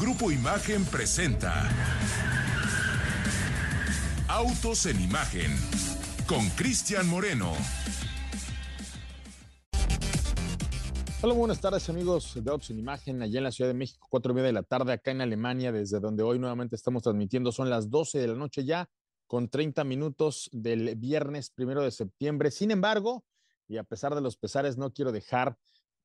Grupo Imagen presenta Autos en Imagen con Cristian Moreno. Hola, buenas tardes amigos de Autos en Imagen, allá en la Ciudad de México, cuatro y media de la tarde, acá en Alemania, desde donde hoy nuevamente estamos transmitiendo, son las 12 de la noche ya, con 30 minutos del viernes primero de septiembre. Sin embargo, y a pesar de los pesares, no quiero dejar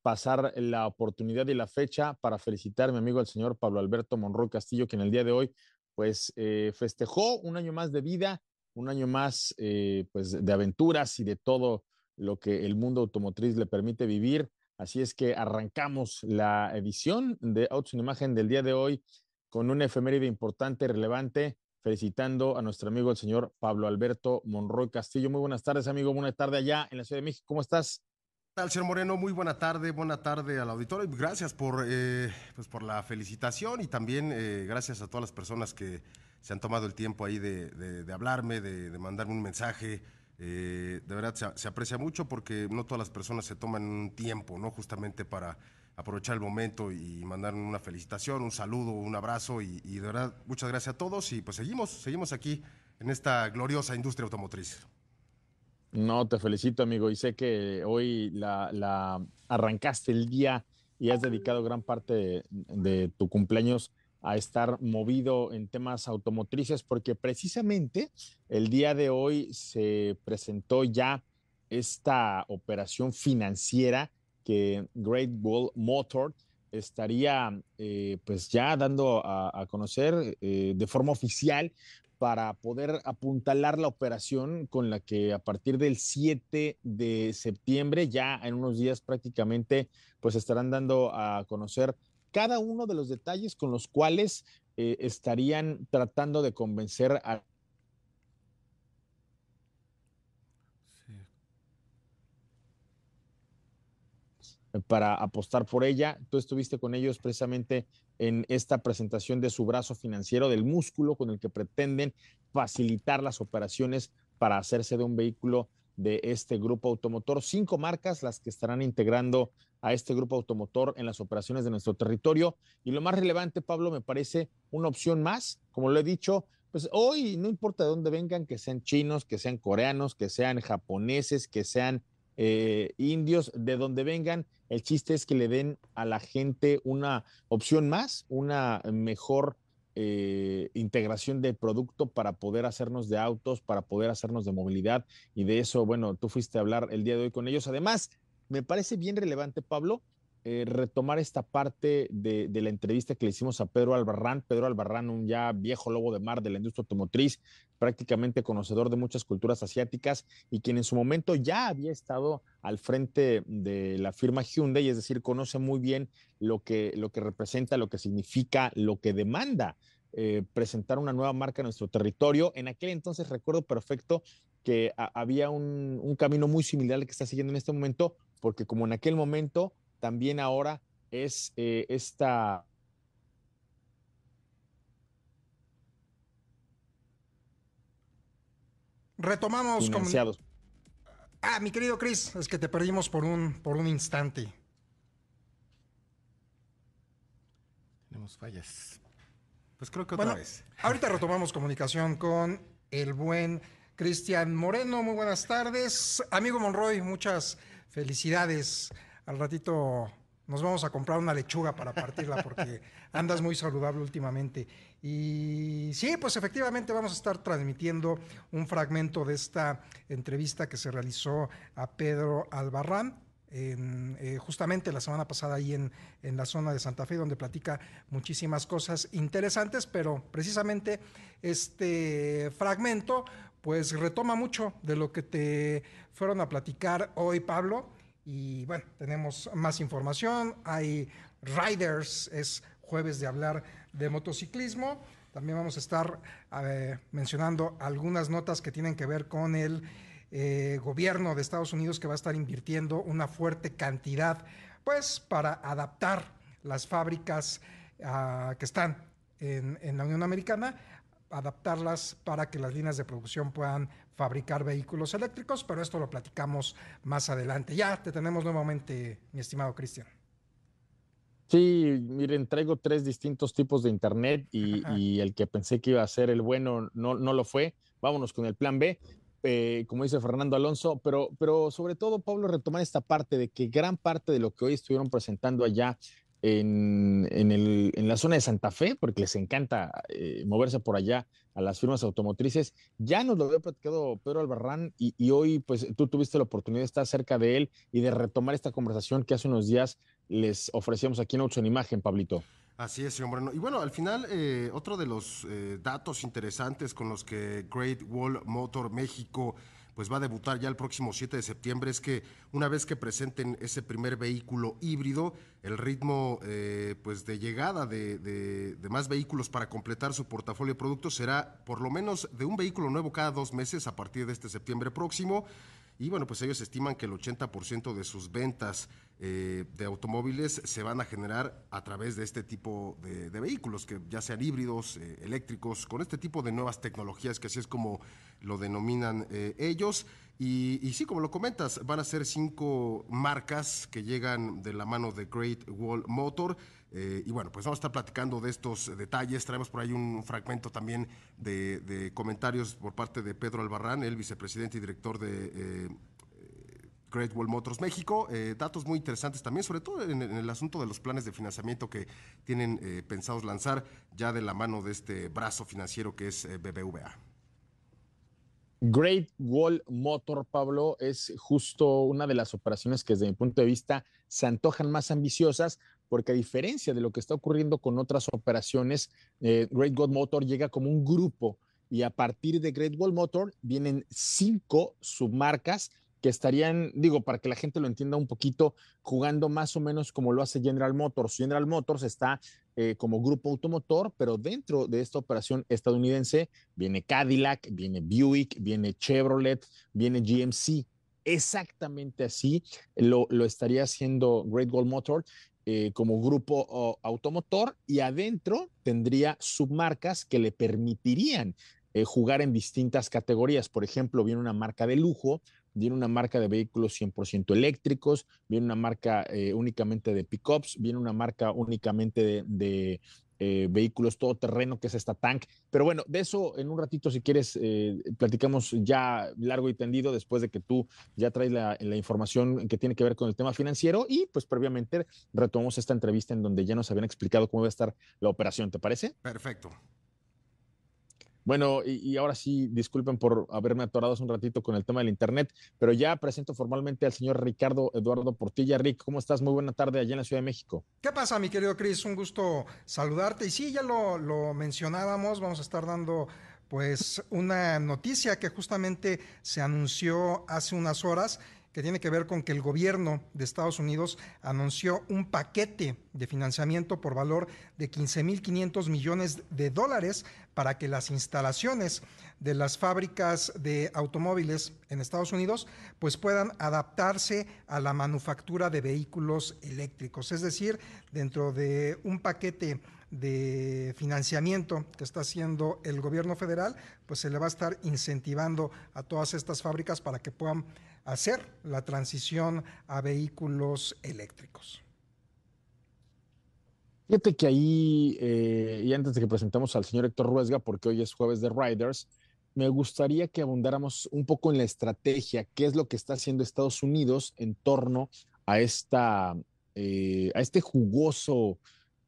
pasar la oportunidad y la fecha para felicitar a mi amigo el señor Pablo Alberto Monroy Castillo, que en el día de hoy pues eh, festejó un año más de vida, un año más eh, pues de aventuras y de todo lo que el mundo automotriz le permite vivir. Así es que arrancamos la edición de Autos en Imagen del día de hoy con una efeméride importante, relevante, felicitando a nuestro amigo el señor Pablo Alberto Monroy Castillo. Muy buenas tardes, amigo. Buenas tardes allá en la Ciudad de México. ¿Cómo estás? Tal, señor Moreno? Muy buena tarde, buena tarde al auditorio. Gracias por, eh, pues por la felicitación y también eh, gracias a todas las personas que se han tomado el tiempo ahí de, hablarme, de, mandarme un mensaje. Eh, de verdad se, aprecia mucho porque no todas las personas se toman un tiempo, ¿no? Justamente para aprovechar el momento y mandar una felicitación, un saludo, un abrazo y, y de verdad muchas gracias a todos y pues seguimos, seguimos aquí en esta gloriosa industria automotriz. No, te felicito, amigo. Y sé que hoy la, arrancaste el día y has dedicado gran parte de, tu cumpleaños a estar movido en temas automotrices, porque precisamente el día de hoy se presentó ya esta operación financiera que Great Wall Motor estaría eh, pues ya dando a, conocer eh, de forma oficial para poder apuntalar la operación con la que a partir del 7 de septiembre, ya en unos días prácticamente, pues estarán dando a conocer cada uno de los detalles con los cuales eh, estarían tratando de convencer a para apostar por ella. Tú estuviste con ellos precisamente en esta presentación de su brazo financiero, del músculo con el que pretenden facilitar las operaciones para hacerse de un vehículo de este grupo automotor. Cinco marcas las que estarán integrando a este grupo automotor en las operaciones de nuestro territorio. Y lo más relevante, Pablo, me parece una opción más. Como lo he dicho, pues hoy no importa de dónde vengan, que sean chinos, que sean coreanos, que sean japoneses, que sean eh, indios, de donde vengan, el chiste es que le den a la gente una opción más, una mejor eh, integración del producto para poder hacernos de autos, para poder hacernos de movilidad. Y de eso, bueno, tú fuiste a hablar el día de hoy con ellos. Además, me parece bien relevante, Pablo, eh, retomar esta parte de, la entrevista que le hicimos a Pedro Albarrán. Pedro Albarrán, un ya viejo lobo de mar de la industria automotriz, prácticamente conocedor de muchas culturas asiáticas y quien en su momento ya había estado al frente de la firma Hyundai, es decir, conoce muy bien lo que, lo que representa, lo que significa, lo que demanda eh, presentar una nueva marca en nuestro territorio. En aquel entonces recuerdo perfecto que había un, un camino muy similar al que está siguiendo en este momento, porque como en aquel momento también ahora es eh, esta Retomamos con... Ah, mi querido Chris, es que te perdimos por un, por un instante. Tenemos fallas. Pues creo que otra vez. Ahorita retomamos comunicación con el buen Cristian Moreno. Muy buenas tardes. Amigo Monroy, muchas felicidades al ratito nos vamos a comprar una lechuga para partirla porque andas muy saludable últimamente. Y sí, pues efectivamente vamos a estar transmitiendo un fragmento de esta entrevista que se realizó a Pedro Albarrán. Eh, justamente la semana pasada ahí en, en, la zona de Santa Fe, donde platica muchísimas cosas interesantes, pero precisamente este fragmento pues retoma mucho de lo que te fueron a platicar hoy, Pablo, y bueno, tenemos más información. Hay riders, es jueves de hablar de motociclismo. También vamos a estar eh, mencionando algunas notas que tienen que ver con el eh, gobierno de Estados Unidos que va a estar invirtiendo una fuerte cantidad, pues, para adaptar las fábricas ah, que están en, en la Unión Americana adaptarlas para que las líneas de producción puedan fabricar vehículos eléctricos, pero esto lo platicamos más adelante. Ya te tenemos nuevamente, mi estimado Cristian. Sí, miren, traigo tres distintos tipos de internet y, el que pensé que iba a ser el bueno no, no lo fue. Vámonos con el plan B. Eh, como dice Fernando Alonso, pero, pero sobre todo, Pablo, retomar esta parte de que gran parte de lo que hoy estuvieron presentando allá en, el, en la zona de Santa Fe, porque les encanta eh, moverse por allá a las firmas automotrices, ya nos lo había platicado Pedro Albarrán y, y, hoy pues tú tuviste la oportunidad de estar cerca de él y de retomar esta conversación que hace unos días les ofrecíamos aquí en Autos en Imagen, Pablito. Así es, señor Moreno. Y bueno, al final, eh, otro de los eh, datos interesantes con los que Great Wall Motor México pues va a debutar ya el próximo 7 de septiembre es que una vez que presenten ese primer vehículo híbrido, el ritmo eh, pues de llegada de, de, más vehículos para completar su portafolio de productos será por lo menos de un vehículo nuevo cada dos meses a partir de este septiembre próximo. Y bueno, pues ellos estiman que el 80% de sus ventas eh, de automóviles se van a generar a través de este tipo de, vehículos, que ya sean híbridos, eh, eléctricos, con este tipo de nuevas tecnologías, que así es como lo denominan eh, ellos. Y, y, sí, como lo comentas, van a ser cinco marcas que llegan de la mano de Great Wall Motor. Y bueno, pues vamos a estar platicando de estos detalles. Traemos por ahí un fragmento también de, comentarios por parte de Pedro Albarrán, el vicepresidente y director de Great Wall Motors México. Eh, datos muy interesantes también, sobre todo en, el asunto de los planes de financiamiento que tienen eh, pensados lanzar ya de la mano de este brazo financiero que es eh, BBVA. Great Wall Motor, Pablo, es justo una de las operaciones que desde mi punto de vista se antojan más ambiciosas porque a diferencia de lo que está ocurriendo con otras operaciones, Great Wall Motor llega como un grupo y a partir de Great Wall Motor vienen cinco submarcas que estarían, digo, para que la gente lo entienda un poquito, jugando más o menos como lo hace General Motors. General Motors está eh, como grupo automotor, pero dentro de esta operación estadounidense viene Cadillac, viene Buick, viene Chevrolet, viene GMC. Exactamente así lo, lo estaría haciendo Great Wall Motor eh, como grupo automotor y adentro tendría submarcas que le permitirían eh, jugar en distintas categorías. Por ejemplo, viene una marca de lujo viene una marca de vehículos 100% eléctricos, viene una marca eh, únicamente de pickups, viene una marca únicamente de, eh, vehículos todoterreno, que es esta tank. Pero bueno, de eso en un ratito, si quieres, eh, platicamos ya largo y tendido después de que tú ya traes la, la, información que tiene que ver con el tema financiero y pues previamente retomamos esta entrevista en donde ya nos habían explicado cómo va a estar la operación, ¿te parece? Perfecto. Bueno, y, ahora sí, disculpen por haberme atorado un ratito con el tema del Internet, pero ya presento formalmente al señor Ricardo Eduardo Portilla. Rick, ¿cómo estás? Muy buena tarde allá en la Ciudad de México. ¿Qué pasa, mi querido Cris? Un gusto saludarte. Y sí, ya lo, lo mencionábamos, vamos a estar dando pues una noticia que justamente se anunció hace unas horas que tiene que ver con que el gobierno de Estados Unidos anunció un paquete de financiamiento por valor de 15.500 millones de dólares para que las instalaciones de las fábricas de automóviles en Estados Unidos pues puedan adaptarse a la manufactura de vehículos eléctricos. Es decir, dentro de un paquete de financiamiento que está haciendo el gobierno federal, pues se le va a estar incentivando a todas estas fábricas para que puedan hacer la transición a vehículos eléctricos. Fíjate que ahí, eh, y antes de que presentamos al señor Héctor Ruesga, porque hoy es jueves de Riders, me gustaría que abundáramos un poco en la estrategia, qué es lo que está haciendo Estados Unidos en torno a, esta, eh, a este jugoso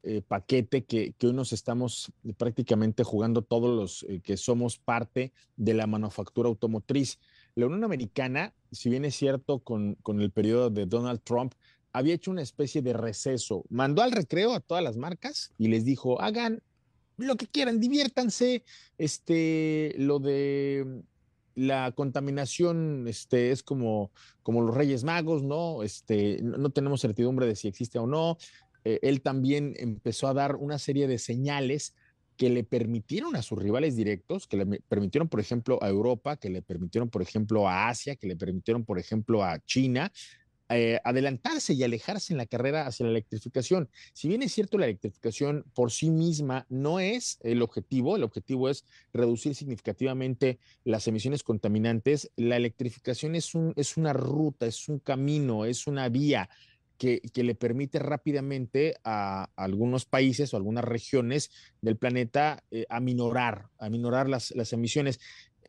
eh, paquete que, que, hoy nos estamos prácticamente jugando todos los que somos parte de la manufactura automotriz. La Unión Americana, si bien es cierto con, con el periodo de Donald Trump, había hecho una especie de receso. Mandó al recreo a todas las marcas y les dijo, hagan lo que quieran, diviértanse. Este, lo de la contaminación este, es como, como los Reyes Magos, ¿no? Este, no, tenemos certidumbre de si existe o no. Eh, él también empezó a dar una serie de señales que le permitieron a sus rivales directos, que le permitieron, por ejemplo, a Europa, que le permitieron, por ejemplo, a Asia, que le permitieron, por ejemplo, a China, eh, adelantarse y alejarse en la carrera hacia la electrificación. Si bien es cierto, la electrificación por sí misma no es el objetivo, el objetivo es reducir significativamente las emisiones contaminantes, la electrificación es, un, es una ruta, es un camino, es una vía que, le permite rápidamente a, algunos países o algunas regiones del planeta eh, aminorar, aminorar las, las emisiones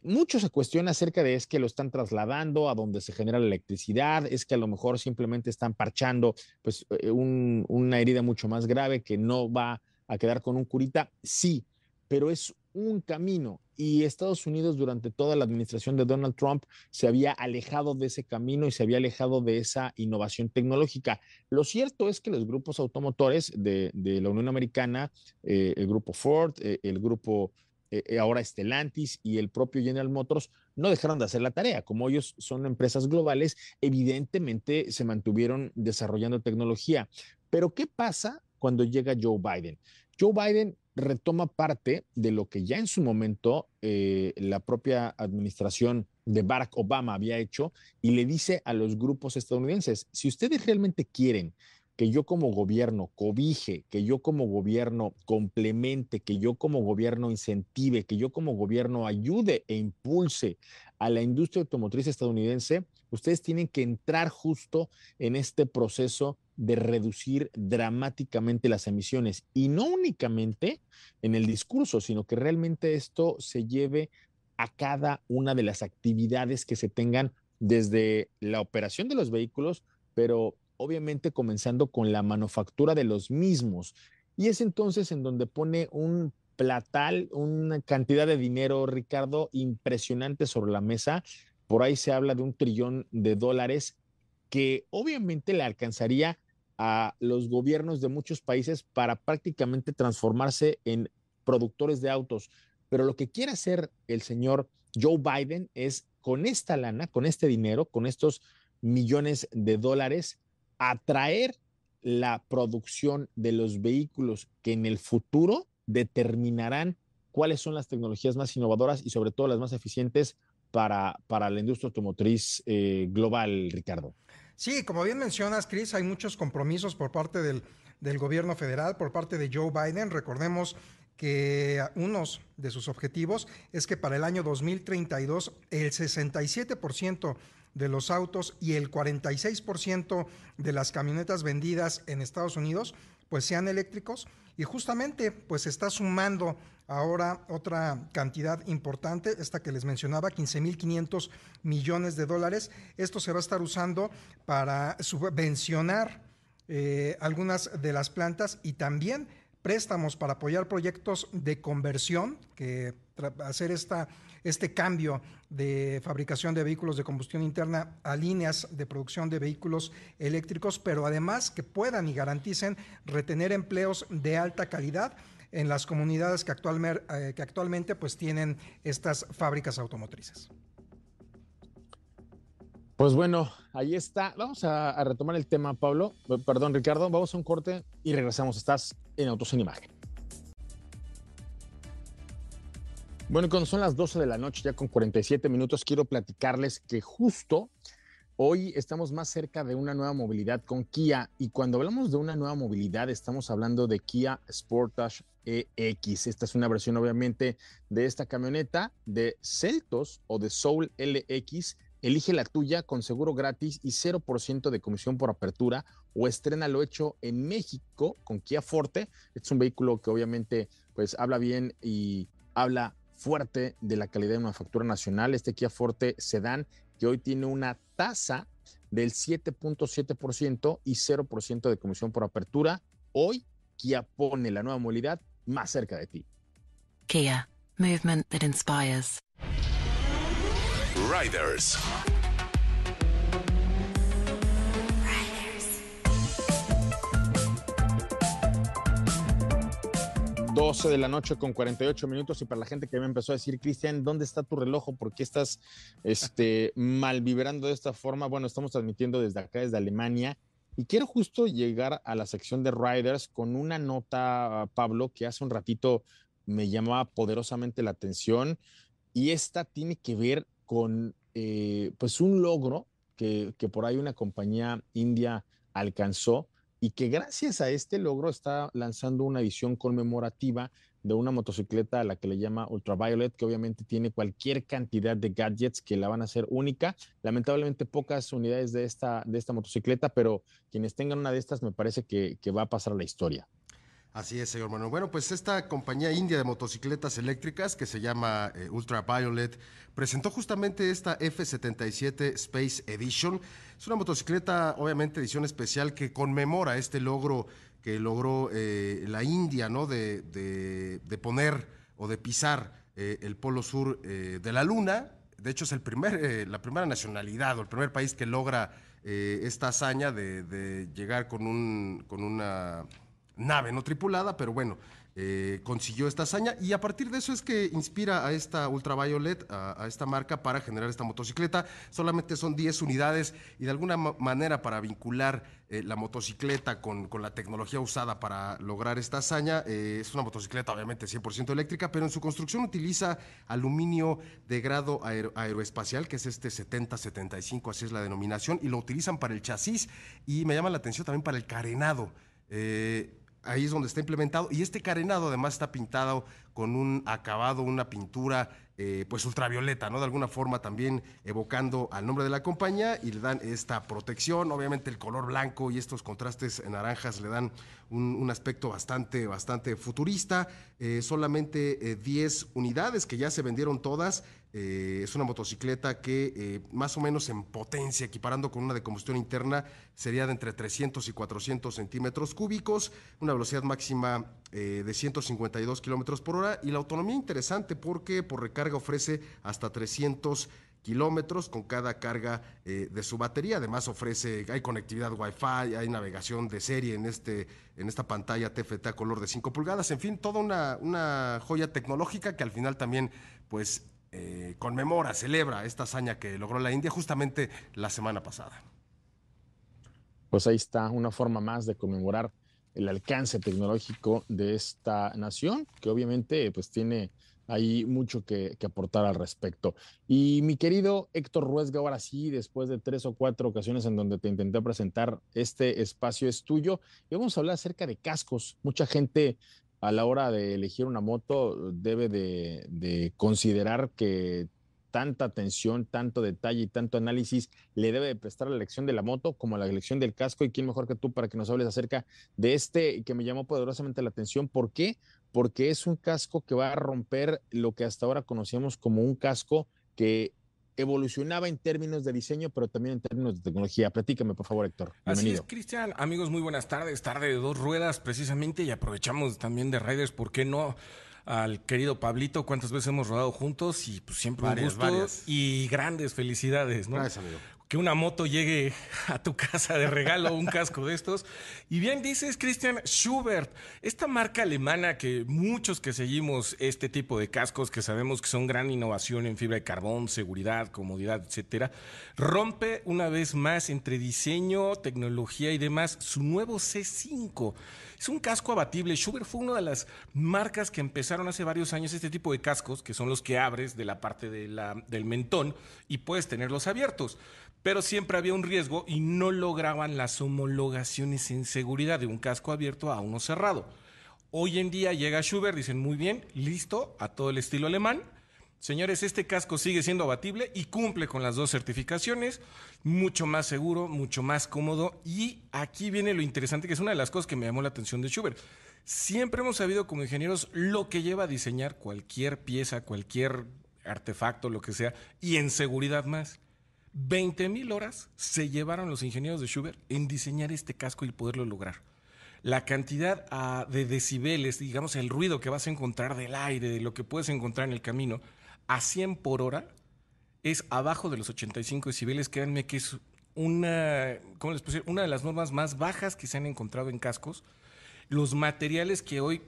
mucho se cuestiona acerca de es que lo están trasladando a donde se genera la electricidad, es que a lo mejor simplemente están parchando pues eh, una herida mucho más grave que no va a quedar con un curita. Sí, pero es un camino y Estados Unidos durante toda la administración de Donald Trump se había alejado de ese camino y se había alejado de esa innovación tecnológica. Lo cierto es que los grupos automotores de, la Unión Americana, eh, el grupo Ford, eh, el grupo eh, ahora Stellantis y el propio General Motors no dejaron de hacer la tarea. Como ellos son empresas globales, evidentemente se mantuvieron desarrollando tecnología. Pero ¿qué pasa cuando llega Joe Biden? Joe Biden retoma parte de lo que ya en su momento eh, la propia administración de Barack Obama había hecho y le dice a los grupos estadounidenses, si ustedes realmente quieren que yo como gobierno cobije, que yo como gobierno complemente, que yo como gobierno incentive, que yo como gobierno ayude e impulse a la industria automotriz estadounidense, ustedes tienen que entrar justo en este proceso de reducir dramáticamente las emisiones y no únicamente en el discurso, sino que realmente esto se lleve a cada una de las actividades que se tengan desde la operación de los vehículos, pero obviamente comenzando con la manufactura de los mismos. Y es entonces en donde pone un platal, una cantidad de dinero, Ricardo, impresionante sobre la mesa. Por ahí se habla de un trillón de dólares que obviamente le alcanzaría a los gobiernos de muchos países para prácticamente transformarse en productores de autos. Pero lo que quiere hacer el señor Joe Biden es con esta lana, con este dinero, con estos millones de dólares, atraer la producción de los vehículos que en el futuro determinarán cuáles son las tecnologías más innovadoras y sobre todo las más eficientes para, para la industria automotriz eh, global, Ricardo. Sí, como bien mencionas, Chris, hay muchos compromisos por parte del, gobierno federal, por parte de Joe Biden. Recordemos que uno de sus objetivos es que para el año 2032 el 67% de los autos y el 46% de las camionetas vendidas en Estados Unidos pues sean eléctricos y justamente pues está sumando ahora otra cantidad importante, esta que les mencionaba, 15.500 millones de dólares. Esto se va a estar usando para subvencionar eh, algunas de las plantas y también préstamos para apoyar proyectos de conversión, que hacer esta este cambio de fabricación de vehículos de combustión interna a líneas de producción de vehículos eléctricos, pero además que puedan y garanticen retener empleos de alta calidad en las comunidades que, eh, que actualmente pues tienen estas fábricas automotrices. Pues bueno, ahí está. Vamos a, retomar el tema, Pablo. Perdón, Ricardo. Vamos a un corte y regresamos. Estás en Autos en Imagen. Bueno, cuando son las 12 de la noche, ya con 47 minutos, quiero platicarles que justo hoy estamos más cerca de una nueva movilidad con Kia. Y cuando hablamos de una nueva movilidad, estamos hablando de Kia Sportage EX. Esta es una versión, obviamente, de esta camioneta de Celtos o de Soul LX. Elige la tuya con seguro gratis y 0% de comisión por apertura o estrena lo hecho en México con Kia Forte. Es un vehículo que obviamente pues habla bien y habla fuerte de la calidad de manufactura nacional, este Kia Forte Sedan, que hoy tiene una tasa del 7.7% y 0% de comisión por apertura. Hoy Kia pone la nueva movilidad más cerca de ti. Kia, movement that inspires. Riders. 12 de la noche con 48 minutos y para la gente que me empezó a decir, Cristian, ¿dónde está tu reloj? ¿Por qué estás este, mal vibrando de esta forma? Bueno, estamos transmitiendo desde acá, desde Alemania. Y quiero justo llegar a la sección de Riders con una nota, Pablo, que hace un ratito me llamaba poderosamente la atención. Y esta tiene que ver con eh, pues un logro que, que por ahí una compañía india alcanzó y que gracias a este logro está lanzando una edición conmemorativa de una motocicleta a la que le llama Ultraviolet, que obviamente tiene cualquier cantidad de gadgets que la van a hacer única. Lamentablemente pocas unidades de esta, de esta motocicleta, pero quienes tengan una de estas me parece que, que va a pasar a la historia. Así es, señor Manuel. Bueno, pues esta compañía india de motocicletas eléctricas que se llama eh, Ultraviolet presentó justamente esta F77 Space Edition. Es una motocicleta, obviamente, edición especial que conmemora este logro que logró eh, la India, ¿no? De, de, poner o de pisar eh, el polo sur de la Luna. De hecho, es el primer, la primera nacionalidad o el primer país que logra esta hazaña de, de llegar con, un, con una nave no tripulada, pero bueno, eh, consiguió esta hazaña y a partir de eso es que inspira a esta Ultraviolet, a, a esta marca para generar esta motocicleta. Solamente son 10 unidades y de alguna ma manera para vincular eh, la motocicleta con, con, la tecnología usada para lograr esta hazaña, eh, es una motocicleta obviamente 100% eléctrica, pero en su construcción utiliza aluminio de grado aero, aeroespacial, que es este 70-75, así es la denominación, y lo utilizan para el chasis y me llama la atención también para el carenado. Ahí es donde está implementado. Y este carenado además está pintado con un acabado, una pintura eh, pues ultravioleta, ¿no? De alguna forma también evocando al nombre de la compañía y le dan esta protección. Obviamente el color blanco y estos contrastes naranjas le dan un, aspecto bastante, bastante futurista. Eh, solamente 10 unidades que ya se vendieron todas. Eh, es una motocicleta que eh, más o menos en potencia, equiparando con una de combustión interna, sería de entre 300 y 400 centímetros cúbicos, una velocidad máxima eh, de 152 kilómetros por hora y la autonomía interesante porque por recarga ofrece hasta 300 kilómetros con cada carga eh, de su batería. Además ofrece, hay conectividad Wi-Fi, hay navegación de serie en, este, en esta pantalla TFT a color de 5 pulgadas. En fin, toda una, una joya tecnológica que al final también pues eh, conmemora, celebra esta hazaña que logró la India justamente la semana pasada. Pues ahí está una forma más de conmemorar el alcance tecnológico de esta nación, que obviamente pues tiene ahí mucho que, aportar al respecto. Y mi querido Héctor Ruesga, ahora sí, después de tres o cuatro ocasiones en donde te intenté presentar, este espacio es tuyo y vamos a hablar acerca de cascos. Mucha gente a la hora de elegir una moto debe de, de considerar que tanta atención, tanto detalle y tanto análisis le debe de prestar a la elección de la moto como a la elección del casco. Y quién mejor que tú para que nos hables acerca de este que me llamó poderosamente la atención. ¿Por qué? Porque es un casco que va a romper lo que hasta ahora conocíamos como un casco que evolucionaba en términos de diseño, pero también en términos de tecnología. Platícame, por favor, Héctor. Bienvenido. Así es, Cristian. Amigos, muy buenas tardes. Tarde de dos ruedas, precisamente, y aprovechamos también de Riders, ¿por qué no? Al querido Pablito, cuántas veces hemos rodado juntos y pues siempre varias, un gusto varias. y grandes felicidades, ¿no? Gracias, amigo. Que una moto llegue a tu casa de regalo, un casco de estos. Y bien dices, Christian Schubert, esta marca alemana que muchos que seguimos este tipo de cascos, que sabemos que son gran innovación en fibra de carbón, seguridad, comodidad, etcétera, rompe una vez más entre diseño, tecnología y demás su nuevo C5. Es un casco abatible. Schubert fue una de las marcas que empezaron hace varios años este tipo de cascos, que son los que abres de la parte del mentón y puedes tenerlos abiertos. Pero siempre había un riesgo y no lograban las homologaciones en seguridad de un casco abierto a uno cerrado. Hoy en día llega Schubert, dicen muy bien, listo, a todo el estilo alemán. Señores, este casco sigue siendo abatible y cumple con las dos certificaciones, mucho más seguro, mucho más cómodo y aquí viene lo interesante que es una de las cosas que me llamó la atención de Schubert. Siempre hemos sabido como ingenieros lo que lleva a diseñar cualquier pieza, cualquier artefacto, lo que sea, y en seguridad más. 20 mil horas se llevaron los ingenieros de Schubert en diseñar este casco y poderlo lograr la cantidad uh, de decibeles, digamos, el ruido que vas a encontrar del aire, de lo que puedes encontrar en el camino, a 100 por hora es abajo de los 85 decibeles. Créanme que es una, ¿cómo les una de las normas más bajas que se han encontrado en cascos. Los materiales que hoy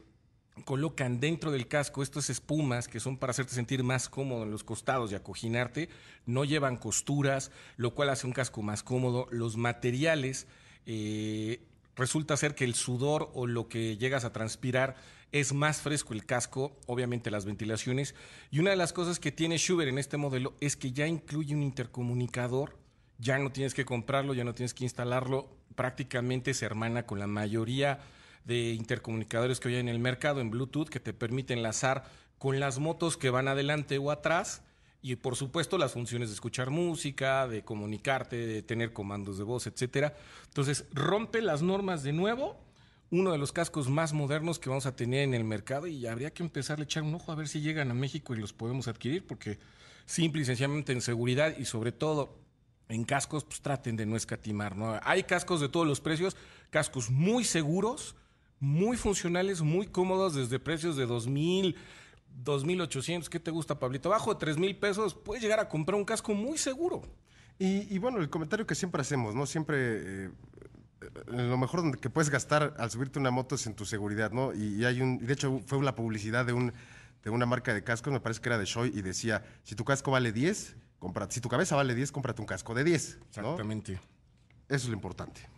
colocan dentro del casco estas espumas que son para hacerte sentir más cómodo en los costados y acoginarte, no llevan costuras, lo cual hace un casco más cómodo. Los materiales eh, resulta ser que el sudor o lo que llegas a transpirar es más fresco el casco, obviamente las ventilaciones. Y una de las cosas que tiene Schubert en este modelo es que ya incluye un intercomunicador, ya no tienes que comprarlo, ya no tienes que instalarlo, prácticamente se hermana con la mayoría de intercomunicadores que hoy hay en el mercado en Bluetooth que te permite enlazar con las motos que van adelante o atrás y por supuesto las funciones de escuchar música, de comunicarte, de tener comandos de voz, etcétera. Entonces, rompe las normas de nuevo, uno de los cascos más modernos que vamos a tener en el mercado y habría que empezar a echar un ojo a ver si llegan a México y los podemos adquirir porque simple y sencillamente en seguridad y sobre todo en cascos, pues traten de no escatimar, ¿no? Hay cascos de todos los precios, cascos muy seguros, muy funcionales, muy cómodos desde precios de 2000 2.800, ¿qué te gusta, Pablito? Abajo de 3.000 pesos puedes llegar a comprar un casco muy seguro. Y, bueno, el comentario que siempre hacemos, ¿no? Siempre eh, lo mejor que puedes gastar al subirte una moto es en tu seguridad, ¿no? Y, hay un, de hecho fue la publicidad de, un, de una marca de cascos, me parece que era de Shoy, y decía, si tu casco vale 10, compra, si tu cabeza vale 10, cómprate un casco de 10. Exactamente. Eso es lo importante.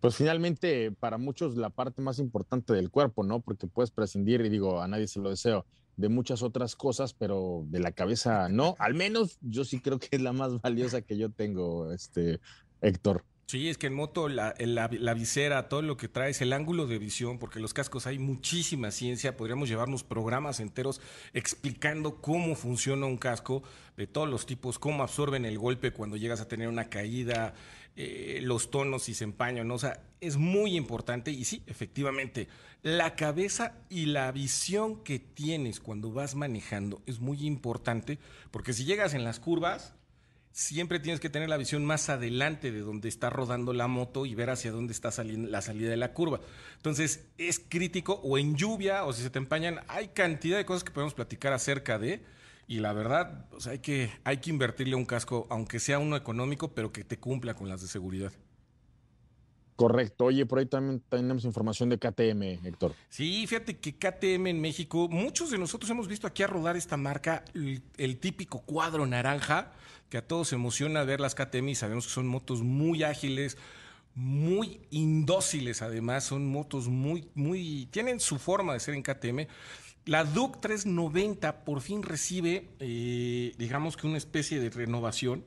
Pues finalmente, para muchos, la parte más importante del cuerpo, ¿no? Porque puedes prescindir, y digo, a nadie se lo deseo, de muchas otras cosas, pero de la cabeza no. Al menos yo sí creo que es la más valiosa que yo tengo, este, Héctor. Sí, es que en moto la, la, visera, todo lo que traes, el ángulo de visión, porque los cascos hay muchísima ciencia, podríamos llevarnos programas enteros explicando cómo funciona un casco de todos los tipos, cómo absorben el golpe cuando llegas a tener una caída, eh, los tonos y se empañan, o sea, es muy importante y sí, efectivamente, la cabeza y la visión que tienes cuando vas manejando es muy importante, porque si llegas en las curvas, siempre tienes que tener la visión más adelante de donde está rodando la moto y ver hacia dónde está saliendo la salida de la curva. Entonces, es crítico o en lluvia o si se te empañan, hay cantidad de cosas que podemos platicar acerca de y la verdad, hay que hay que invertirle un casco aunque sea uno económico, pero que te cumpla con las de seguridad. Correcto. Oye, por ahí también tenemos información de KTM, Héctor. Sí, fíjate que KTM en México, muchos de nosotros hemos visto aquí a rodar esta marca, el típico cuadro naranja, que a todos emociona ver las KTM y sabemos que son motos muy ágiles, muy indóciles además, son motos muy, muy, tienen su forma de ser en KTM. La Duke 390 por fin recibe, eh, digamos que una especie de renovación.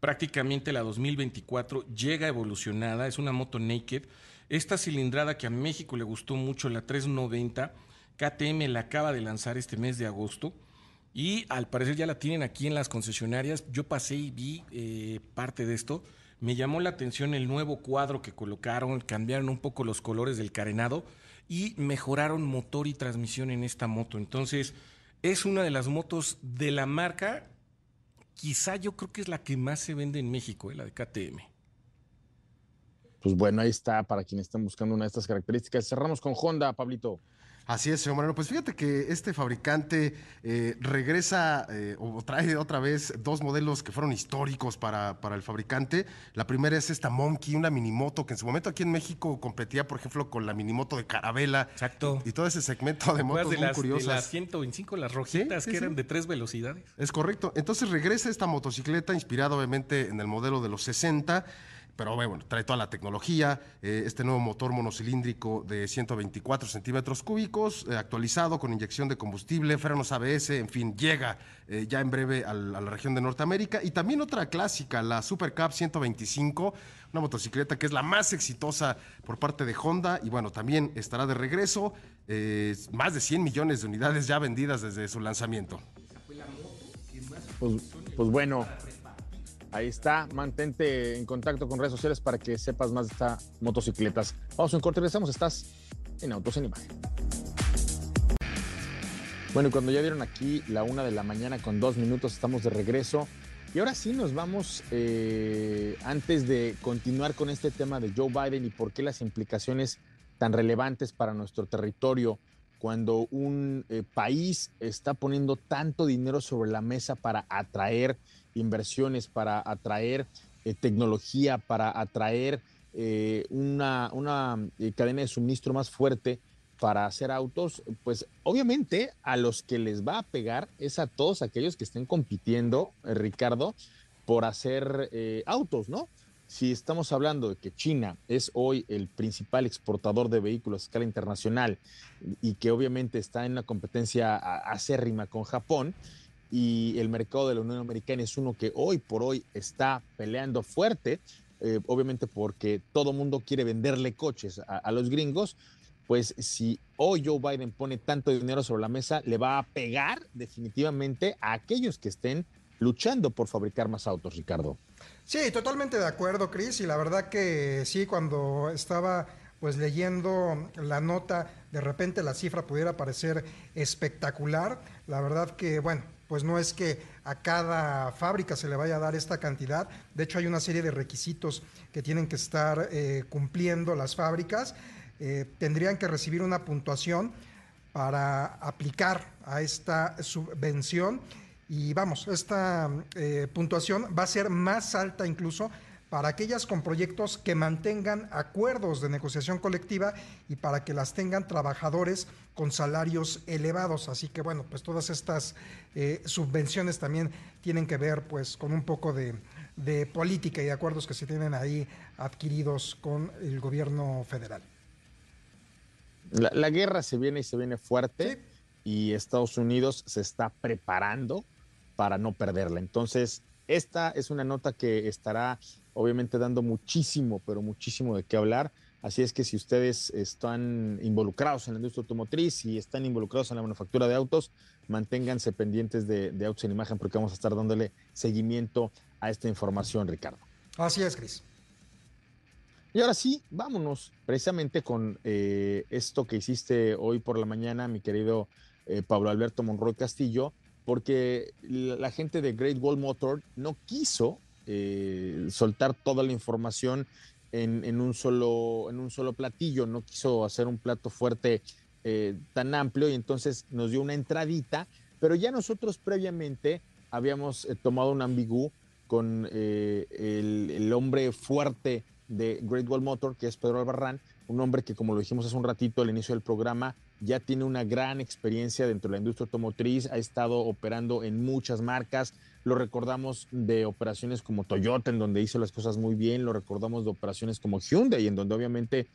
Prácticamente la 2024 llega evolucionada, es una moto naked. Esta cilindrada que a México le gustó mucho, la 390, KTM la acaba de lanzar este mes de agosto y al parecer ya la tienen aquí en las concesionarias. Yo pasé y vi eh, parte de esto. Me llamó la atención el nuevo cuadro que colocaron, cambiaron un poco los colores del carenado y mejoraron motor y transmisión en esta moto. Entonces, es una de las motos de la marca, quizá yo creo que es la que más se vende en México, eh, la de KTM. Pues bueno, ahí está para quienes están buscando una de estas características. Cerramos con Honda, Pablito. Así es, señor Moreno. Pues fíjate que este fabricante eh, regresa eh, o trae otra vez dos modelos que fueron históricos para, para, el fabricante. La primera es esta Monkey, una minimoto que en su momento aquí en México competía, por ejemplo, con la minimoto de Carabela. Exacto. Y todo ese segmento de motos muy curiosas. De las 125, las rojitas que eran de tres velocidades. Es correcto. Entonces regresa esta motocicleta inspirada obviamente en el modelo de los 60 pero bueno, trae toda la tecnología, eh, este nuevo motor monocilíndrico de 124 centímetros cúbicos, eh, actualizado con inyección de combustible, frenos ABS, en fin, llega eh, ya en breve a la región de Norteamérica. Y también otra clásica, la Super Cup 125, una motocicleta que es la más exitosa por parte de Honda y bueno, también estará de regreso, más de 100 millones de unidades ya vendidas desde su lanzamiento. Pues, pues bueno, Ahí está, mantente en contacto con redes sociales para que sepas más de estas motocicletas. Vamos a un corte, regresamos, estás en Autos en Imagen. Bueno, y cuando ya vieron aquí la una de la mañana con dos minutos, estamos de regreso. Y ahora sí nos vamos, eh, antes de continuar con este tema de Joe Biden y por qué las implicaciones tan relevantes para nuestro territorio cuando un eh, país está poniendo tanto dinero sobre la mesa para atraer inversiones, para atraer eh, tecnología, para atraer eh, una, una eh, cadena de suministro más fuerte para hacer autos, pues obviamente a los que les va a pegar es a todos aquellos que estén compitiendo, Ricardo, por hacer autos, ¿no? Si estamos hablando de que China es hoy el principal exportador de vehículos a escala internacional y que obviamente está en una competencia acérrima con Japón, y el mercado de la Unión Americana es uno que hoy por hoy está peleando fuerte, eh, obviamente porque todo mundo quiere venderle coches a, los gringos, pues si hoy Joe Biden pone tanto dinero sobre la mesa, le va a pegar definitivamente a aquellos que estén luchando por fabricar más autos, Ricardo. Sí, totalmente de acuerdo, Chris. Y la verdad que sí, cuando estaba pues leyendo la nota, de repente la cifra pudiera parecer espectacular. La verdad que, bueno, pues no es que a cada fábrica se le vaya a dar esta cantidad. De hecho, hay una serie de requisitos que tienen que estar eh, cumpliendo las fábricas. Eh, tendrían que recibir una puntuación para aplicar a esta subvención. Y vamos, esta eh, puntuación va a ser más alta incluso para aquellas con proyectos que mantengan acuerdos de negociación colectiva y para que las tengan trabajadores con salarios elevados. Así que bueno, pues todas estas eh, subvenciones también tienen que ver pues con un poco de, de política y de acuerdos que se tienen ahí adquiridos con el gobierno federal. La, la guerra se viene y se viene fuerte Sí. y Estados Unidos se está preparando para no perderla. Entonces, esta es una nota que estará obviamente dando muchísimo, pero muchísimo de qué hablar. Así es que si ustedes están involucrados en la industria automotriz y están involucrados en la manufactura de autos, manténganse pendientes de, de Autos en Imagen porque vamos a estar dándole seguimiento a esta información, Ricardo. Así es, Cris. Y ahora sí, vámonos precisamente con eh, esto que hiciste hoy por la mañana, mi querido eh, Pablo Alberto Monroy Castillo, porque la, gente de Great Wall Motor no quiso eh, soltar toda la información en, un solo, en un solo platillo, no quiso hacer un plato fuerte eh, tan amplio y entonces nos dio una entradita, pero ya nosotros previamente habíamos eh, tomado un ambigú con el, el hombre fuerte de Great Wall Motor, que es Pedro Albarrán, un hombre que, como lo dijimos hace un ratito al inicio del programa, ya tiene una gran experiencia dentro de la industria automotriz, ha estado operando en muchas marcas, lo recordamos de operaciones como Toyota, en donde hizo las cosas muy bien, lo recordamos de operaciones como Hyundai, en donde obviamente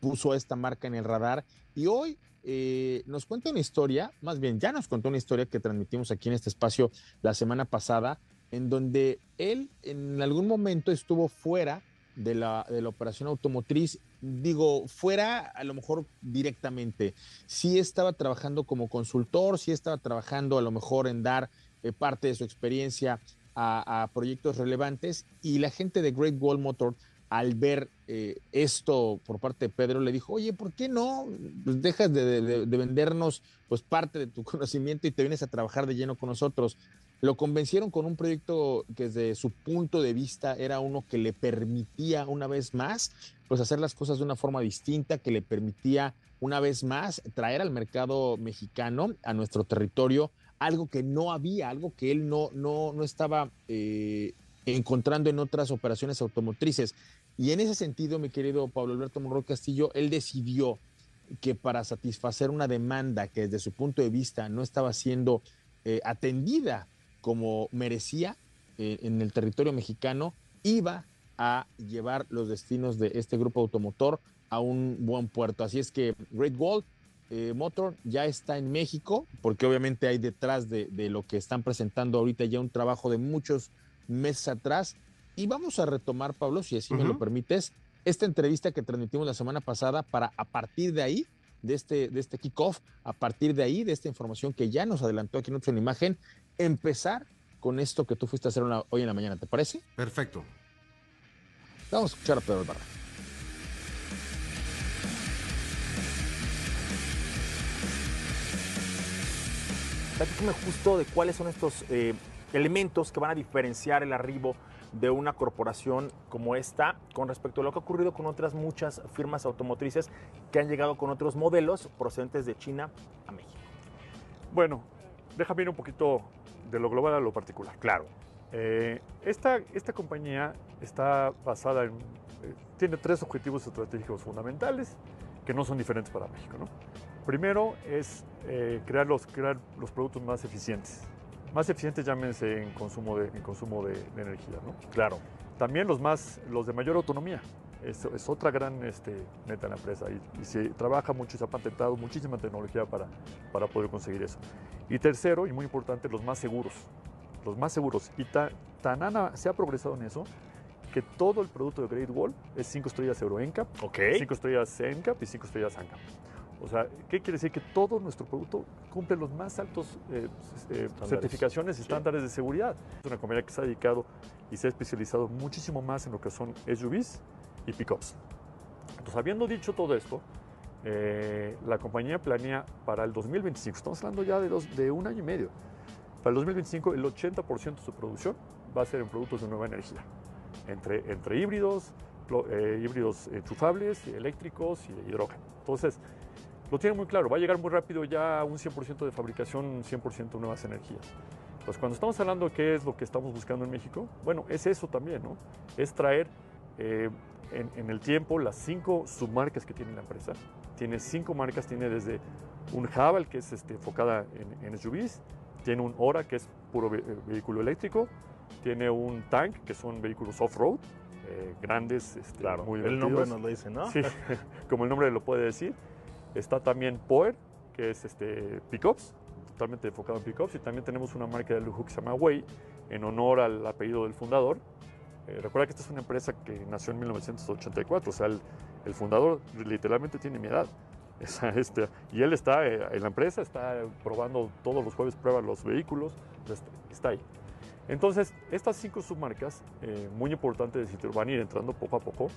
puso a esta marca en el radar, y hoy eh, nos cuenta una historia, más bien ya nos contó una historia que transmitimos aquí en este espacio la semana pasada, en donde él en algún momento estuvo fuera de la, de la operación automotriz, digo, fuera a lo mejor directamente. Sí estaba trabajando como consultor, sí estaba trabajando a lo mejor en dar eh, parte de su experiencia a, proyectos relevantes y la gente de Great Wall Motor al ver eh, esto por parte de Pedro le dijo, oye, ¿por qué no? Pues dejas de, de, de vendernos pues parte de tu conocimiento y te vienes a trabajar de lleno con nosotros. Lo convencieron con un proyecto que desde su punto de vista era uno que le permitía una vez más, pues hacer las cosas de una forma distinta, que le permitía una vez más traer al mercado mexicano, a nuestro territorio, algo que no había, algo que él no, no, no estaba eh, encontrando en otras operaciones automotrices. Y en ese sentido, mi querido Pablo Alberto Monroy Castillo, él decidió que para satisfacer una demanda que desde su punto de vista no estaba siendo eh, atendida como merecía eh, en el territorio mexicano, iba a llevar los destinos de este grupo automotor a un buen puerto. Así es que Great Wall eh, Motor ya está en México, porque obviamente hay detrás de, de, lo que están presentando ahorita ya un trabajo de muchos meses atrás. Y vamos a retomar, Pablo, si así uh -huh. me lo permites, esta entrevista que transmitimos la semana pasada para a partir de ahí, de este, de este kickoff, a partir de ahí, de esta información que ya nos adelantó aquí en otra imagen, empezar con esto que tú fuiste a hacer una, hoy en la mañana, ¿te parece? Perfecto. Vamos a escuchar a Pedro Albarra. Platícame justo de cuáles son estos eh, elementos que van a diferenciar el arribo de una corporación como esta con respecto a lo que ha ocurrido con otras muchas firmas automotrices que han llegado con otros modelos procedentes de China a México. Bueno, déjame ir un poquito de lo global a lo particular. Claro. Eh, esta, esta compañía está basada en. Eh, tiene tres objetivos estratégicos fundamentales que no son diferentes para México. ¿no? Primero es eh, crear, los, crear los productos más eficientes. Más eficientes, llámense en consumo de, en consumo de, de energía. ¿no? Claro. También los, más, los de mayor autonomía. Es, es otra gran este, meta en la empresa y, y, se trabaja mucho y se ha patentado muchísima tecnología para, para poder conseguir eso. Y tercero, y muy importante, los más seguros los más seguros. Y ta, tan ana, se ha progresado en eso que todo el producto de Great Wall es 5 estrellas Euro NCAP, Ok. 5 estrellas NCAP y 5 estrellas ANCAP. O sea, ¿qué quiere decir? Que todo nuestro producto cumple los más altos eh, eh, certificaciones y estándares de seguridad. Es una compañía que se ha dedicado y se ha especializado muchísimo más en lo que son SUVs y pickups. Entonces, habiendo dicho todo esto, eh, la compañía planea para el 2025, estamos hablando ya de, dos- de un año y medio, para el 2025 el 80% de su producción va a ser en productos de nueva energía, entre, entre híbridos, eh, híbridos enchufables, eléctricos y hidrógeno. Entonces, lo tiene muy claro, va a llegar muy rápido ya a un 100% de fabricación, 100% nuevas energías. Pues cuando estamos hablando de qué es lo que estamos buscando en México, bueno, es eso también, ¿no? Es traer eh, en, en el tiempo las cinco submarcas que tiene la empresa. Tiene cinco marcas, tiene desde un Haval, que es este, enfocada en, en SUVs, tiene un Ora, que es puro eh, vehículo eléctrico, tiene un Tank, que son vehículos off-road, eh, grandes, este, Claro, muy el nombre nos lo dice, ¿no? Sí, como el nombre lo puede decir. Está también Power, que es este, pickups, totalmente enfocado en pickups. Y también tenemos una marca de lujo que se llama Way, en honor al apellido del fundador. Eh, recuerda que esta es una empresa que nació en 1984, o sea, el, el fundador literalmente tiene mi edad. O sea, este, y él está eh, en la empresa, está probando todos los jueves, prueba los vehículos, está, está ahí. Entonces, estas cinco submarcas, eh, muy importante decir, van a ir entrando poco a poco,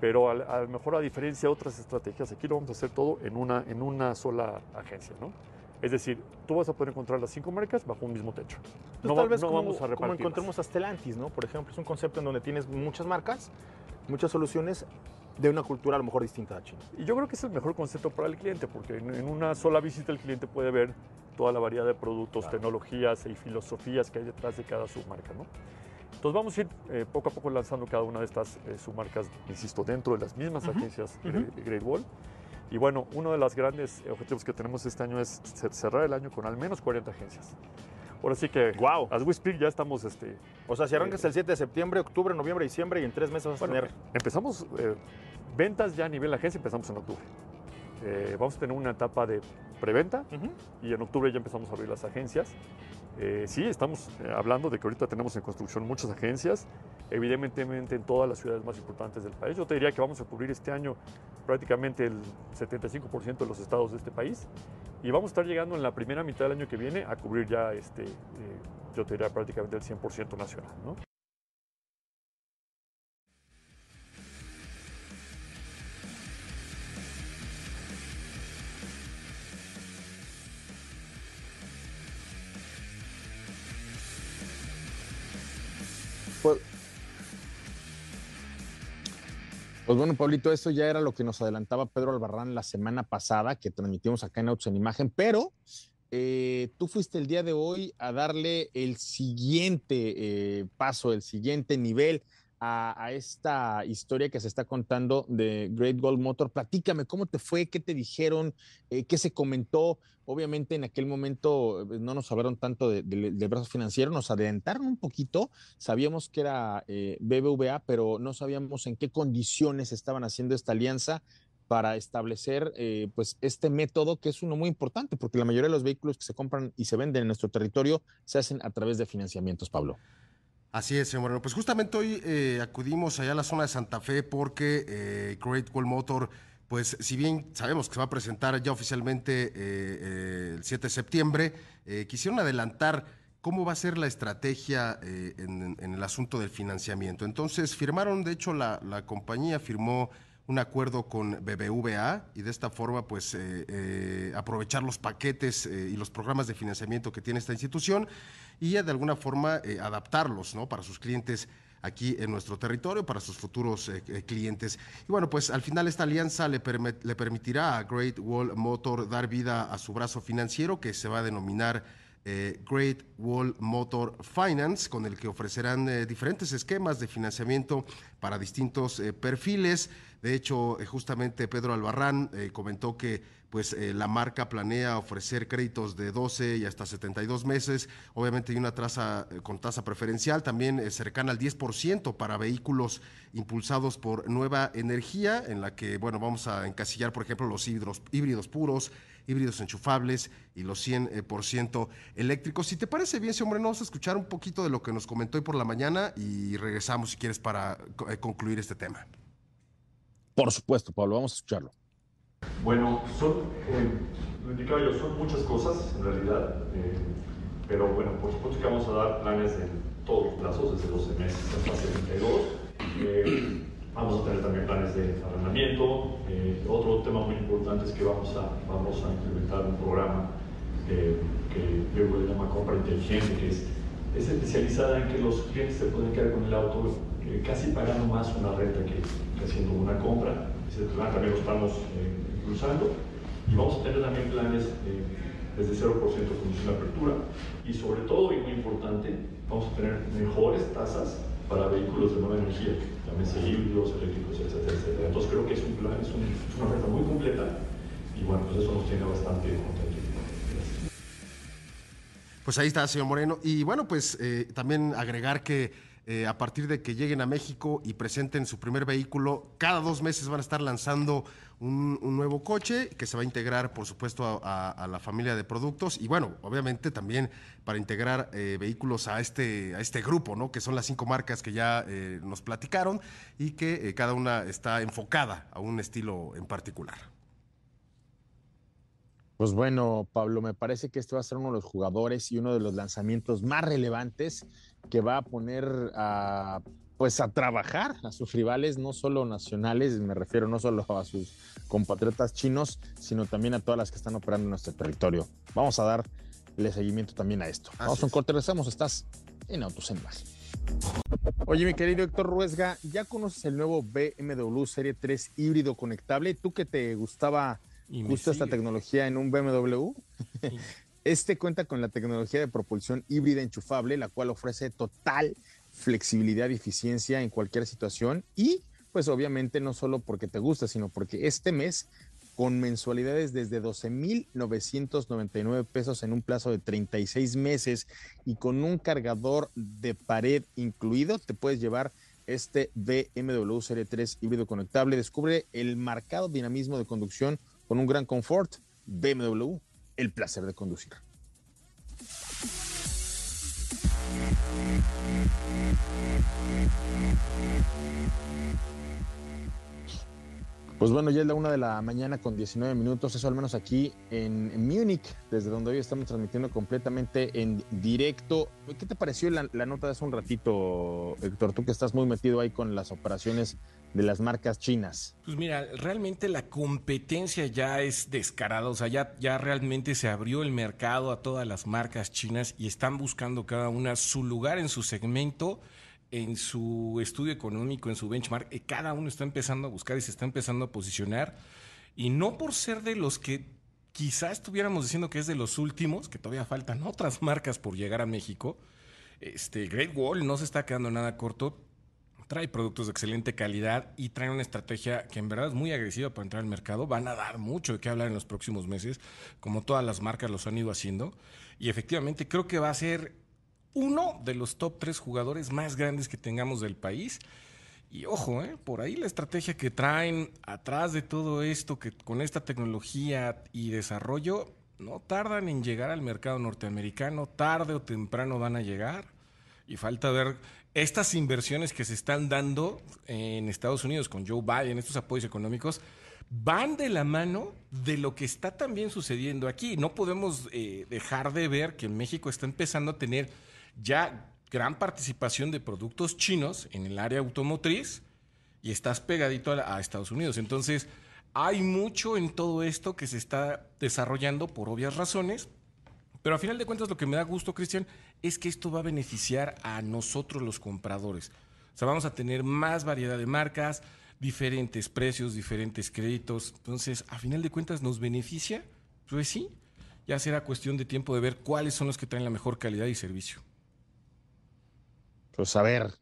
pero a, lo mejor a diferencia de otras estrategias, aquí lo vamos a hacer todo en una, en una sola agencia, ¿no? Es decir, tú vas a poder encontrar las cinco marcas bajo un mismo techo. Pues no tal vez no como, vamos a como repartirlas. encontremos a Stellantis, ¿no? Por ejemplo, es un concepto en donde tienes muchas marcas, muchas soluciones de una cultura a lo mejor distinta a China. Y yo creo que es el mejor concepto para el cliente, porque en, una sola visita el cliente puede ver toda la variedad de productos, tecnologías y filosofías que hay detrás de cada submarca, ¿no? Entonces vamos a ir eh, poco a poco lanzando cada una de estas eh, submarcas, insisto, dentro de las mismas agencias de- de Great Wall. Y bueno, uno de los grandes objetivos que tenemos este año es cer- cerrar el año con al menos 40 agencias. Ahora sí que, Guau. as we speak, ya estamos este, O sea, si arrancas el 7 de septiembre, octubre, noviembre, diciembre y en tres meses vas a tener... empezamos eh, ventas ya a nivel agencia, empezamos en octubre. Eh, vamos a tener una etapa de preventa Ujú. y en octubre ya empezamos a abrir las agencias. Eh, sí, estamos eh, hablando de que ahorita tenemos en construcción muchas agencias, evidentemente en todas las ciudades más importantes del país. Yo te diría que vamos a cubrir este año prácticamente el 75% de los estados de este país y vamos a estar llegando en la primera mitad del año que viene a cubrir ya, este, eh, yo te diría prácticamente el 100% nacional. ¿no? Pues bueno, Pablito, esto ya era lo que nos adelantaba Pedro Albarrán la semana pasada, que transmitimos acá en Autos en Imagen, pero eh, tú fuiste el día de hoy a darle el siguiente eh, paso, el siguiente nivel a, esta historia que se está contando de Great Gold Motor. Platícame, ¿cómo te fue? ¿Qué te dijeron? Eh, ¿Qué se comentó? Obviamente en aquel momento eh, no nos hablaron tanto de- de- del brazo financiero, nos adelantaron un poquito, sabíamos que era eh, BBVA, pero no sabíamos en qué condiciones estaban haciendo esta alianza para establecer pues este método que es uno muy importante porque la mayoría de los vehículos que se compran y se venden en nuestro territorio se hacen a través de financiamientos, Pablo. Así es, señor. Pues justamente hoy eh, acudimos allá a la zona de Santa Fe porque eh, Great Wall Motor, pues si bien sabemos que se va a presentar ya oficialmente eh, eh, el 7 de septiembre, eh, quisieron adelantar cómo va a ser la estrategia en, el asunto del financiamiento. Entonces firmaron, de hecho, la, compañía firmó un acuerdo con BBVA y de esta forma pues aprovechar los paquetes y los programas de financiamiento que tiene esta institución y de alguna forma eh, adaptarlos ¿no? para sus clientes aquí en nuestro territorio, para sus futuros eh, eh, clientes. Y bueno, pues al final esta alianza le, permitirá a Great Wall Motor dar vida a su brazo financiero que se va a denominar Great Wall Motor Finance, con el que ofrecerán diferentes esquemas de financiamiento para distintos perfiles. De hecho, eh, justamente Pedro Albarrán eh, comentó que pues eh, la marca planea ofrecer créditos de 12 y hasta 72 meses, obviamente hay una tasa con tasa preferencial, también cercana al 10% para vehículos impulsados por nueva energía, en la que, bueno, vamos a encasillar, por ejemplo, los híbridos, puros, híbridos enchufables y los 100% eléctricos. Si te parece bien, señor Moreno, vamos a escuchar un poquito de lo que nos comentó hoy por la mañana y regresamos si quieres para concluir este tema. Por supuesto, Pablo, vamos a escucharlo. Bueno, son, eh, indicaba yo, son muchas cosas en realidad, eh, pero bueno, por supuesto que vamos a dar planes de todos los plazos, desde 12 meses hasta 72. Eh, vamos a tener también planes de arrendamiento. Eh, otro tema muy importante es que vamos a, vamos a implementar un programa que yo le llamo compra inteligente, que es, es especializada en que los clientes se pueden quedar con el auto casi pagando más una renta que haciendo una compra. Ese plan también lo estamos eh, impulsando. Y vamos a tener también planes eh, desde 0% condición de apertura. Y sobre todo, y muy importante, vamos a tener mejores tasas para vehículos de nueva energía, llámese híbridos, eléctricos, etcétera, etcétera. Entonces creo que es un plan, es, un, es una oferta muy completa y bueno, pues eso nos tiene bastante contentos. Pues ahí está, señor Moreno. Y bueno, pues eh, también agregar que eh, a partir de que lleguen a México y presenten su primer vehículo, cada dos meses van a estar lanzando un, nuevo coche que se va a integrar, por supuesto, a, la familia de productos y bueno, obviamente también para integrar eh, vehículos a este, a este grupo, ¿no? Que son las cinco marcas que ya eh, nos platicaron y que cada una está enfocada a un estilo en particular. Pues bueno, Pablo, me parece que este va a ser uno de los jugadores y uno de los lanzamientos más relevantes que va a poner a pues a trabajar a sus rivales, no solo nacionales, me refiero no solo a sus compatriotas chinos, sino también a todas las que están operando en nuestro territorio. Vamos a darle seguimiento también a esto. Vamos a un es. corte, regresamos, estás en Autos en Imagen. Oye, mi querido Héctor Ruesga, ¿ya conoces el nuevo BMW Serie 3 híbrido conectable? ¿Tú que te gustaba Y esta tecnología en un BMW? Este cuenta con la tecnología de propulsión híbrida enchufable, la cual ofrece total flexibilidad y eficiencia en cualquier situación y pues obviamente no solo porque te gusta, sino porque este mes con mensualidades desde 12.999 pesos en un plazo de 36 meses y con un cargador de pared incluido, te puedes llevar este BMW Serie 3 híbrido conectable. Descubre el marcado dinamismo de conducción con un gran confort. BMW, el placer de conducir. Pues bueno, ya es la una de la mañana con 19 minutos, eso al menos aquí en, Múnich, desde donde hoy estamos transmitiendo completamente en directo. ¿Qué te pareció la, la nota de hace un ratito, Héctor? Tú que estás muy metido ahí con las operaciones de las marcas chinas. Pues mira, realmente la competencia ya es descarada, o sea, ya, ya realmente se abrió el mercado a todas las marcas chinas y están buscando cada una su lugar en su segmento, en su estudio económico, en su benchmark, cada uno está empezando a buscar y se está empezando a posicionar, y no por ser de los que quizá estuviéramos diciendo que es de los últimos, que todavía faltan otras marcas por llegar a México, este Great Wall no se está quedando nada corto, trae productos de excelente calidad y trae una estrategia que en verdad es muy agresiva para entrar al mercado. Van a dar mucho de qué hablar en los próximos meses, como todas las marcas los han ido haciendo. Y efectivamente creo que va a ser uno de los top tres jugadores más grandes que tengamos del país. Y ojo, ¿eh? por ahí la estrategia que traen atrás de todo esto, que con esta tecnología y desarrollo, no tardan en llegar al mercado norteamericano, tarde o temprano van a llegar. Y falta ver estas inversiones que se están dando en Estados Unidos con Joe Biden, estos apoyos económicos, van de la mano de lo que está también sucediendo aquí. No podemos eh, dejar de ver que México está empezando a tener ya gran participación de productos chinos en el área automotriz y estás pegadito a, a Estados Unidos. Entonces, hay mucho en todo esto que se está desarrollando por obvias razones, pero a final de cuentas lo que me da gusto, Cristian, es que esto va a beneficiar a nosotros los compradores. O sea, vamos a tener más variedad de marcas, diferentes precios, diferentes créditos. Entonces, a final de cuentas nos beneficia. Pues sí, ya será cuestión de tiempo de ver cuáles son los que traen la mejor calidad y servicio. Pues a ver,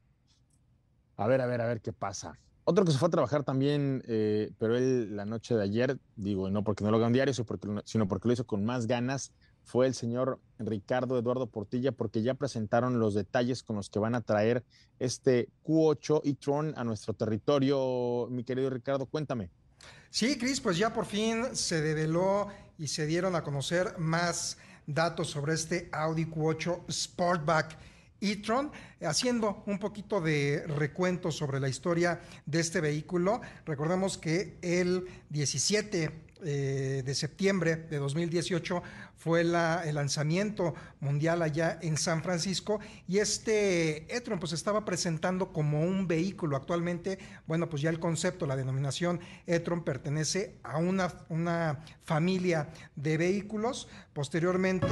a ver, a ver, a ver qué pasa. Otro que se fue a trabajar también, eh, pero él la noche de ayer, digo, no porque no lo haga un diario, sino porque, lo- sino porque lo hizo con más ganas, fue el señor Ricardo Eduardo Portilla, porque ya presentaron los detalles con los que van a traer este Q8 e-tron a nuestro territorio. Mi querido Ricardo, cuéntame. Sí, Cris, pues ya por fin se develó y se dieron a conocer más datos sobre este Audi Q8 Sportback e-tron, haciendo un poquito de recuento sobre la historia de este vehículo. Recordemos que el 17 eh, de septiembre de 2018 fue el lanzamiento mundial allá en San Francisco y este e-tron pues estaba presentando como un vehículo actualmente, bueno pues ya el concepto, la denominación e-tron pertenece a una, una familia de vehículos, posteriormente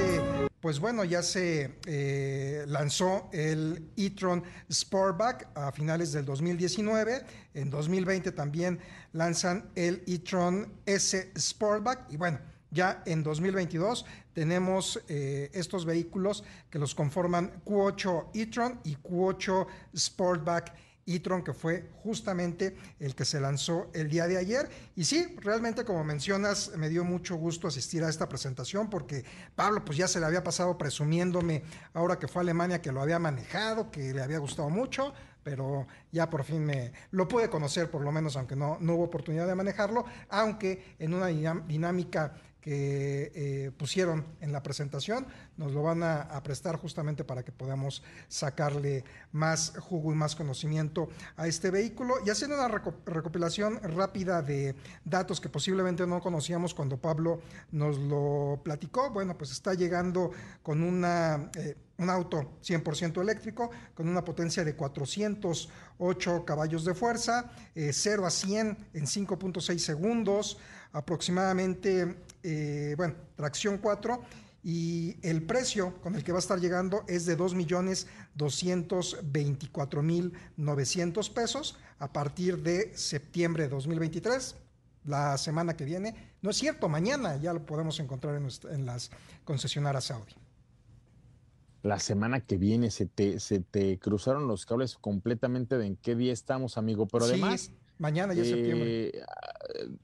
pues bueno, ya se eh, lanzó el e-tron Sportback a finales del 2019. En 2020 también lanzan el e-tron S Sportback. Y bueno, ya en 2022 tenemos eh, estos vehículos que los conforman Q8 e-tron y Q8 Sportback e-tron, que fue justamente el que se lanzó el día de ayer. Y sí, realmente como mencionas, me dio mucho gusto asistir a esta presentación porque Pablo pues ya se le había pasado presumiéndome ahora que fue Alemania que lo había manejado, que le había gustado mucho pero ya por fin me lo pude conocer por lo menos, aunque no, no hubo oportunidad de manejarlo, aunque en una dinámica que eh, pusieron en la presentación, nos lo van a, prestar justamente para que podamos sacarle más jugo y más conocimiento a este vehículo. Y haciendo una recopilación rápida de datos que posiblemente no conocíamos cuando Pablo nos lo platicó, bueno, pues está llegando con una... Eh, un auto 100% eléctrico con una potencia de 408 caballos de fuerza, 0 eh, a 100 en 5.6 segundos, aproximadamente, eh, bueno, tracción 4 y el precio con el que va a estar llegando es de 2.224.900 pesos a partir de septiembre de 2023, la semana que viene. No es cierto, mañana ya lo podemos encontrar en, en las concesionarias Audi la semana que viene se te, se te cruzaron los cables completamente de en qué día estamos, amigo. Pero además. Mañana ya es septiembre. Eh,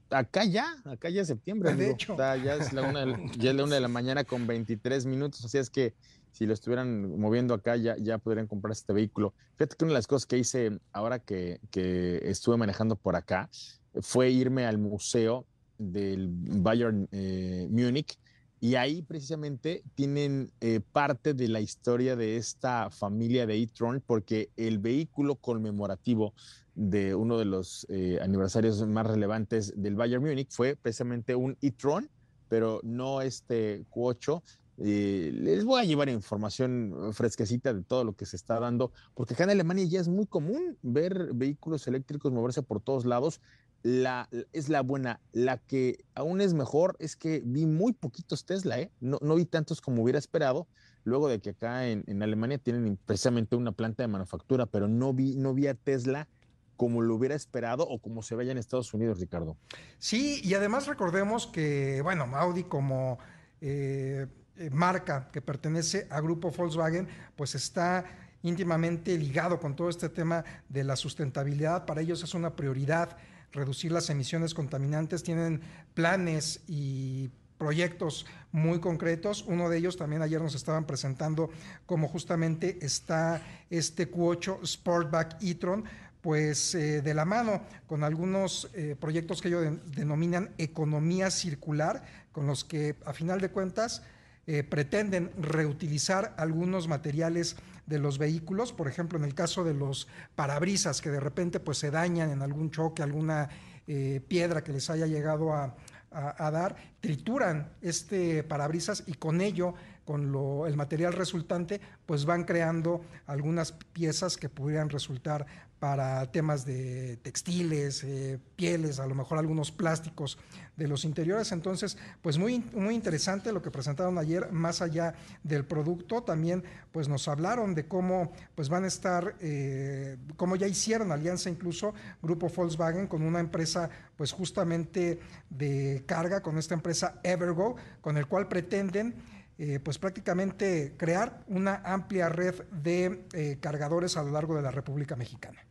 acá ya, acá ya es septiembre. De hecho. ya, es la una de, ya es la una de la mañana con 23 minutos. Así es que si lo estuvieran moviendo acá, ya, ya podrían comprar este vehículo. Fíjate que una de las cosas que hice ahora que, que estuve manejando por acá fue irme al museo del Bayern eh, Múnich y ahí precisamente tienen eh, parte de la historia de esta familia de e-tron, porque el vehículo conmemorativo de uno de los eh, aniversarios más relevantes del Bayern Múnich fue precisamente un e-tron, pero no este Q8. Eh, les voy a llevar información fresquecita de todo lo que se está dando, porque acá en Alemania ya es muy común ver vehículos eléctricos moverse por todos lados la, es la buena. La que aún es mejor es que vi muy poquitos Tesla, ¿eh? no, no vi tantos como hubiera esperado, luego de que acá en, en, Alemania tienen precisamente una planta de manufactura, pero no vi, no vi a Tesla como lo hubiera esperado o como se vaya en Estados Unidos, Ricardo. Sí, y además recordemos que, bueno, Audi como eh, eh, marca que pertenece a Grupo Volkswagen, pues está íntimamente ligado con todo este tema de la sustentabilidad. Para ellos es una prioridad reducir las emisiones contaminantes, tienen planes y proyectos muy concretos. Uno de ellos también ayer nos estaban presentando como justamente está este Q8 Sportback e-tron, pues eh, de la mano con algunos eh, proyectos que ellos denominan economía circular, con los que a final de cuentas eh, pretenden reutilizar algunos materiales de los vehículos, por ejemplo, en el caso de los parabrisas que de repente pues se dañan en algún choque, alguna piedra que les haya llegado a, dar, trituran este parabrisas y con ello, con lo, el material resultante, pues van creando algunas piezas que pudieran resultar para temas de textiles, eh, pieles, a lo mejor algunos plásticos de los interiores. Entonces, pues muy, muy interesante lo que presentaron ayer, más allá del producto, también pues nos hablaron de cómo pues van a estar, eh, cómo ya hicieron alianza incluso Grupo Volkswagen con una empresa pues justamente de carga, con esta empresa Evergo, con el cual pretenden eh, pues prácticamente crear una amplia red de eh, cargadores a lo largo de la República Mexicana.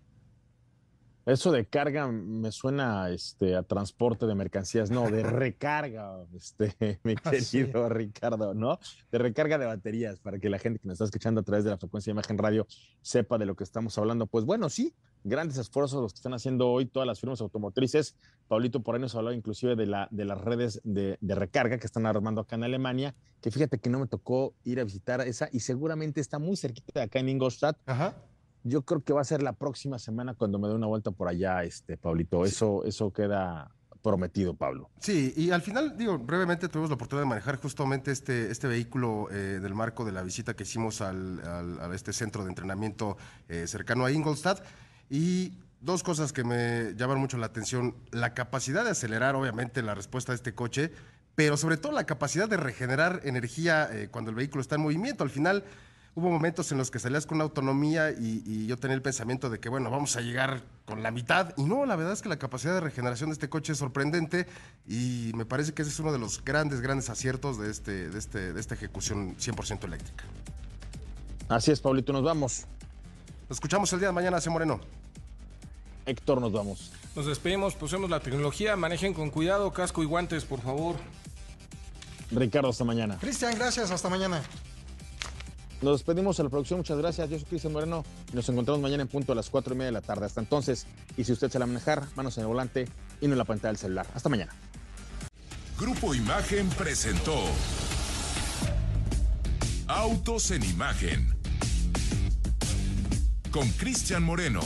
Eso de carga me suena este, a transporte de mercancías, no, de recarga, este, mi Ah, querido Ricardo, ¿no? De recarga de baterías, para que la gente que nos está escuchando a través de la frecuencia de imagen radio sepa de lo que estamos hablando. Pues bueno, sí, grandes esfuerzos los que están haciendo hoy todas las firmas automotrices. Paulito por ahí nos hablaba inclusive de, la, de las redes de, de recarga que están armando acá en Alemania, que fíjate que no me tocó ir a visitar esa y seguramente está muy cerquita de acá en Ingolstadt. Ajá. Yo creo que va a ser la próxima semana cuando me dé una vuelta por allá, este, Pablito. Eso, eso queda prometido, Pablo. Sí, y al final, digo, brevemente tuvimos la oportunidad de manejar justamente este, este vehículo eh, del marco de la visita que hicimos al, al- a este centro de entrenamiento eh, cercano a Ingolstadt. Y dos cosas que me llaman mucho la atención. La capacidad de acelerar, obviamente, la respuesta de este coche, pero sobre todo la capacidad de regenerar energía eh, cuando el vehículo está en movimiento. Al final... Hubo momentos en los que salías con una autonomía y, y yo tenía el pensamiento de que, bueno, vamos a llegar con la mitad. Y no, la verdad es que la capacidad de regeneración de este coche es sorprendente y me parece que ese es uno de los grandes, grandes aciertos de, este, de, este, de esta ejecución 100% eléctrica. Así es, Pablito, nos vamos. Nos escuchamos el día de mañana, C. Moreno. Héctor, nos vamos. Nos despedimos, pusemos la tecnología, manejen con cuidado, casco y guantes, por favor. Ricardo, hasta mañana. Cristian, gracias. Hasta mañana. Nos despedimos a la producción. Muchas gracias. Yo soy Cristian Moreno y nos encontramos mañana en punto a las cuatro y media de la tarde. Hasta entonces, y si usted se la manejar, manos en el volante y no en la pantalla del celular. Hasta mañana. Grupo Imagen presentó Autos en Imagen con Cristian Moreno.